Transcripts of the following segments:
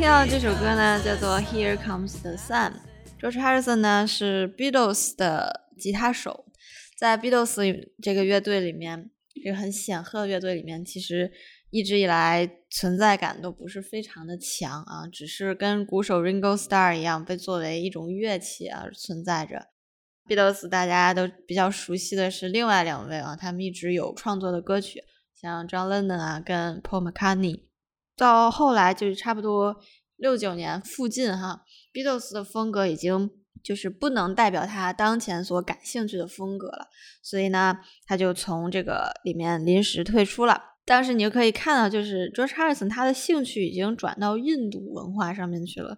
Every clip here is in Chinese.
听到的这首歌呢，叫做《Here Comes the Sun》。George Harrison 呢是 Beatles 的吉他手，在 Beatles 这个乐队里面，这个很显赫的乐队里面，其实一直以来存在感都不是非常的强啊，只是跟鼓手 Ringo Starr 一样，被作为一种乐器而存在着。Beatles 大家都比较熟悉的是另外两位啊，他们一直有创作的歌曲，像 John Lennon 啊跟 Paul McCartney。到后来就是差不多六九年附近哈，Beatles 的风格已经就是不能代表他当前所感兴趣的风格了，所以呢，他就从这个里面临时退出了。但是你就可以看到，就是 George Harrison 他的兴趣已经转到印度文化上面去了，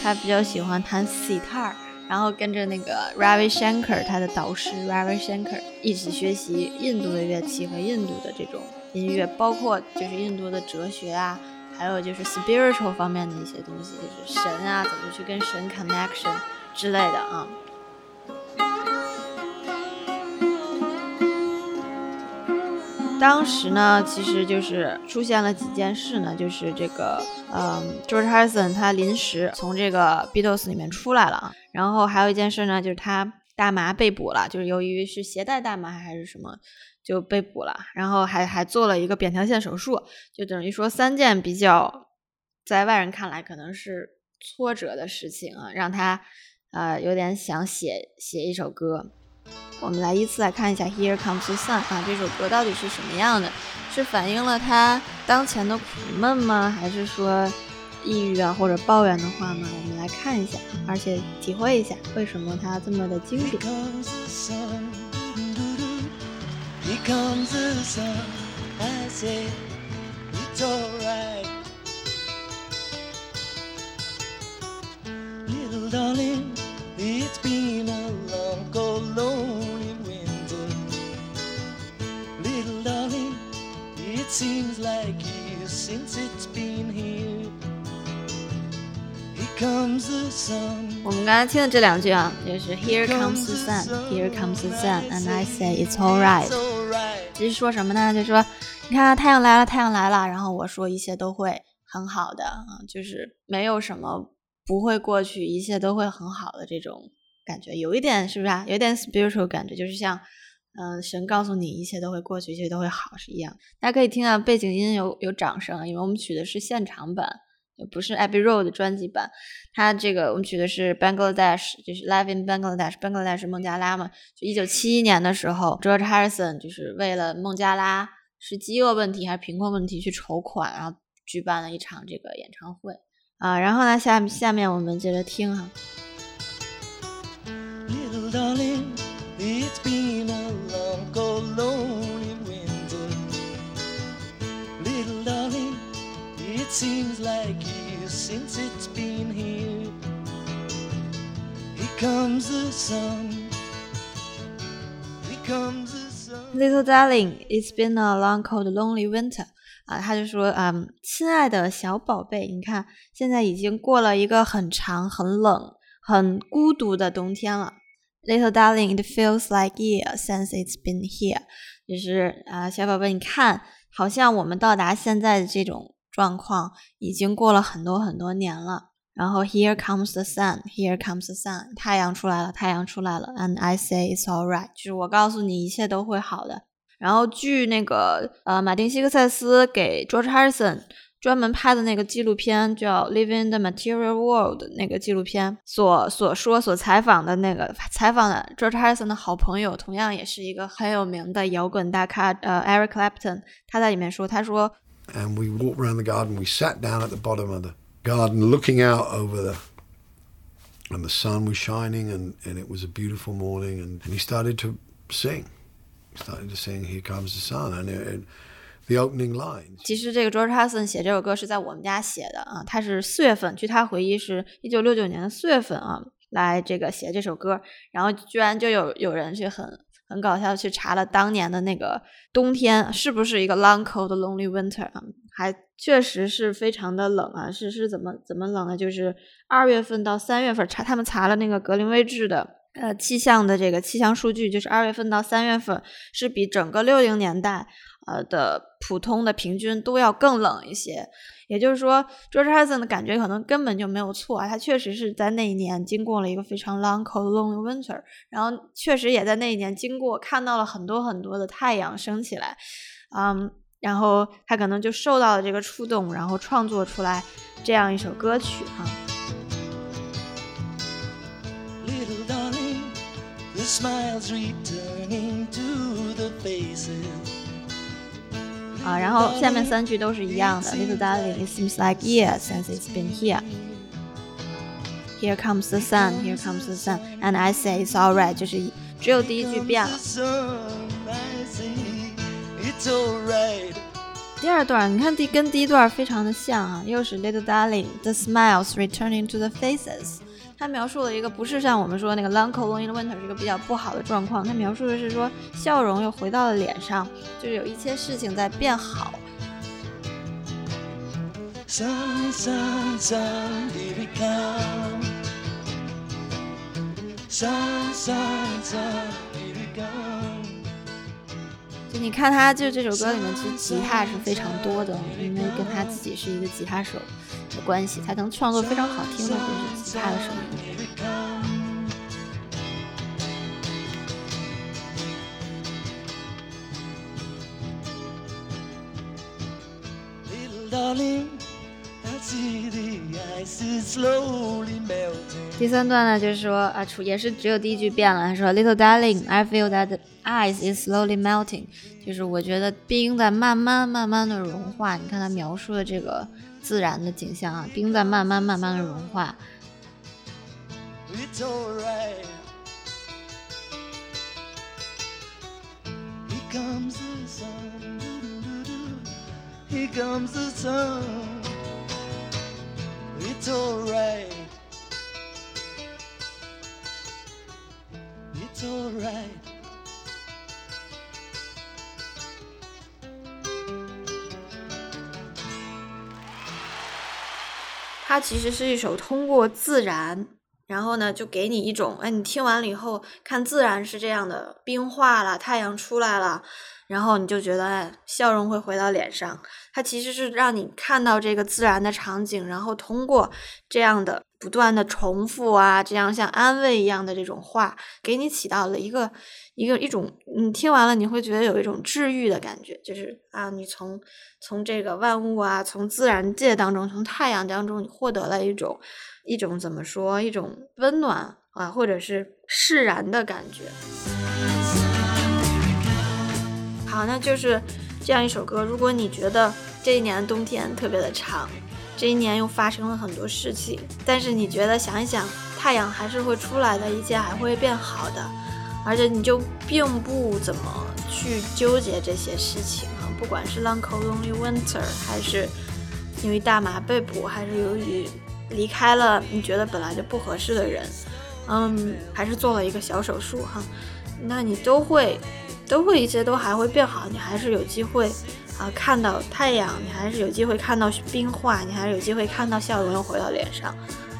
他比较喜欢弹 sitar，然后跟着那个 Ravi Shankar 他的导师 Ravi Shankar 一起学习印度的乐器和印度的这种音乐，包括就是印度的哲学啊，还有就是 spiritual 方面的一些东西，就是神啊，怎么去跟神 connection 之类的啊。当时呢，其实就是出现了几件事呢，就是这个，嗯，George Harrison 他临时从这个 Beatles 里面出来了啊，然后还有一件事呢，就是他大麻被捕了，就是由于是携带大麻还是什么就被捕了，然后还还做了一个扁桃腺手术，就等于说三件比较在外人看来可能是挫折的事情啊，让他呃有点想写写一首歌。我们来依次来看一下《Here Comes the Sun》啊，这首歌到底是什么样的？是反映了他当前的苦闷吗？还是说抑郁啊或者抱怨的话呢？我们来看一下，而且体会一下为什么它这么的经典。seems like years since it's been here. 我们刚才听的这两句啊，就是 Here comes the sun, Here comes the sun, and I say it's alright。It's alright. 其实说什么呢？就说你看太阳来了，太阳来了，然后我说一切都会很好的啊，就是没有什么不会过去，一切都会很好的这种感觉，有一点是不是啊？有一点 spiritual 感觉，就是像嗯、呃神告诉你一切都会过去，一切都会好是一样。大家可以听到背景音有有掌声啊，因为我们取的是现场版。也不是 Abbey Road 的专辑版，它这个我们取的是 Bangladesh，就是 Live in Bangladesh，Bangladesh 孟加拉嘛。就一九七一年的时候，George Harrison 就是为了孟加拉是饥饿问题还是贫困问题去筹款，然后举办了一场这个演唱会啊。然后呢，下下面我们接着听哈。Little darling, it's been seems like years since it's been here. Here comes the sun. Here comes the sun. Little darling, it's been a long, cold, lonely winter. 啊，他就说，嗯，亲爱的小宝贝，你看，现在已经过了一个很长、很冷、很孤独的冬天了。Little darling, it feels like years since it's been here. 就是啊、小宝贝，你看，好像我们到达现在的这种状况，已经过了很多很多年了。然后 Here comes the sun, here comes the sun，太阳出来了，太阳出来了。And I say it's all right，就是我告诉你，一切都会好的。然后据那个呃马丁·希克塞斯给 George Harrison 专门拍的那个纪录片叫《Living the Material World》那个纪录片所所说所采访的那个采访的 George Harrison 的好朋友，同样也是一个很有名的摇滚大咖呃 Eric Clapton，他在里面说，他说 and we walked around the garden. We sat down at the bottom of the garden, looking out over the, and the sun was shining, and, and it was a beautiful morning. And, and he started to sing. He started to sing, "Here Comes the Sun," and it, it, the opening lines. 其实这个 George Harrison 写这首歌是在我们家写的啊，他是四月份，据他回忆是一九六九年的四月份啊，来这个写这首歌，然后居然就有有人去很 很搞笑去查了当年的那个冬天是不是一个 long cold lonely winter 啊，还确实是非常的冷啊，是是怎么怎么冷呢？就是二月份到三月份查他们查了那个格林威治的。呃，气象的这个气象数据就是二月份到三月份是比整个六零年代呃的普通的平均都要更冷一些。也就是说，George Harrison 的感觉可能根本就没有错啊，他确实是在那一年经过了一个非常 long cold lonely winter，然后确实也在那一年经过看到了很多很多的太阳升起来，嗯，然后他可能就受到了这个触动，然后创作出来这样一首歌曲哈。Little darling, the smiles returning to the faces. 啊，然后下面三句都是一样的。Little darling, it seems like years since it's been here. Here comes the sun, here comes the sun, and I say it's alright，就是只有第一句变了 The。sun, I say, it's alright. 第二段你看第跟第一段非常的像啊，又是 Little darling, the smiles returning to the faces。 他描述了一个不是像我们说那个 long cold lonely winter 是一个比较不好的状况，他描述的是说笑容又回到了脸上，就是有一些事情在变好。就你看他，就这首歌里面其实吉他是非常多的，因为跟他自己是一个吉他手的关系，才能创作非常好听的歌曲。其他的什么？第三段呢，就是说啊，除也是只有第一句变了，他说 Little darling, I feel that the ice is slowly melting，就是我觉得冰在慢慢慢慢的融化。你看他描述的这个自然的景象啊，冰在慢慢慢慢的融化。It's alright. Here comes the sun. he comes the sun. It's alright. It's alright. 它其实是一首通过自然，然后呢，就给你一种，哎，你听完了以后，看自然是这样的，冰化了，太阳出来了，然后你就觉得，笑容会回到脸上。它其实是让你看到这个自然的场景，然后通过这样的不断的重复啊，这样像安慰一样的这种话，给你起到了一个一个一种，你听完了你会觉得有一种治愈的感觉，就是啊，你从从这个万物啊，从自然界当中，从太阳当中，你获得了一种一种怎么说，一种温暖啊，或者是释然的感觉。那就是这样一首歌。如果你觉得这一年的冬天特别的长，这一年又发生了很多事情，但是你觉得想一想，太阳还是会出来的，一切还会变好的，而且你就并不怎么去纠结这些事情啊，不管是 Long Cold Lonely Winter，还是因为大麻被捕，还是由于离开了你觉得本来就不合适的人，嗯，还是做了一个小手术哈，那你都会。都会一切都还会变好，你还是有机会啊、看到太阳，你还是有机会看到冰化，你还是有机会看到笑容又回到脸上。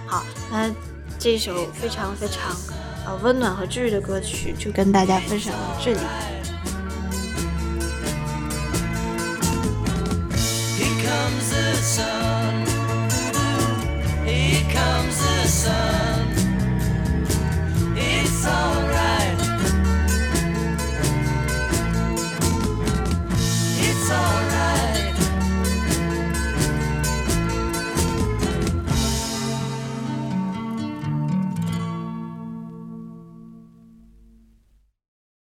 好，那这首非常非常呃温暖和治愈的歌曲就跟大家分享到这里。Here comes the sun. Here comes the sun.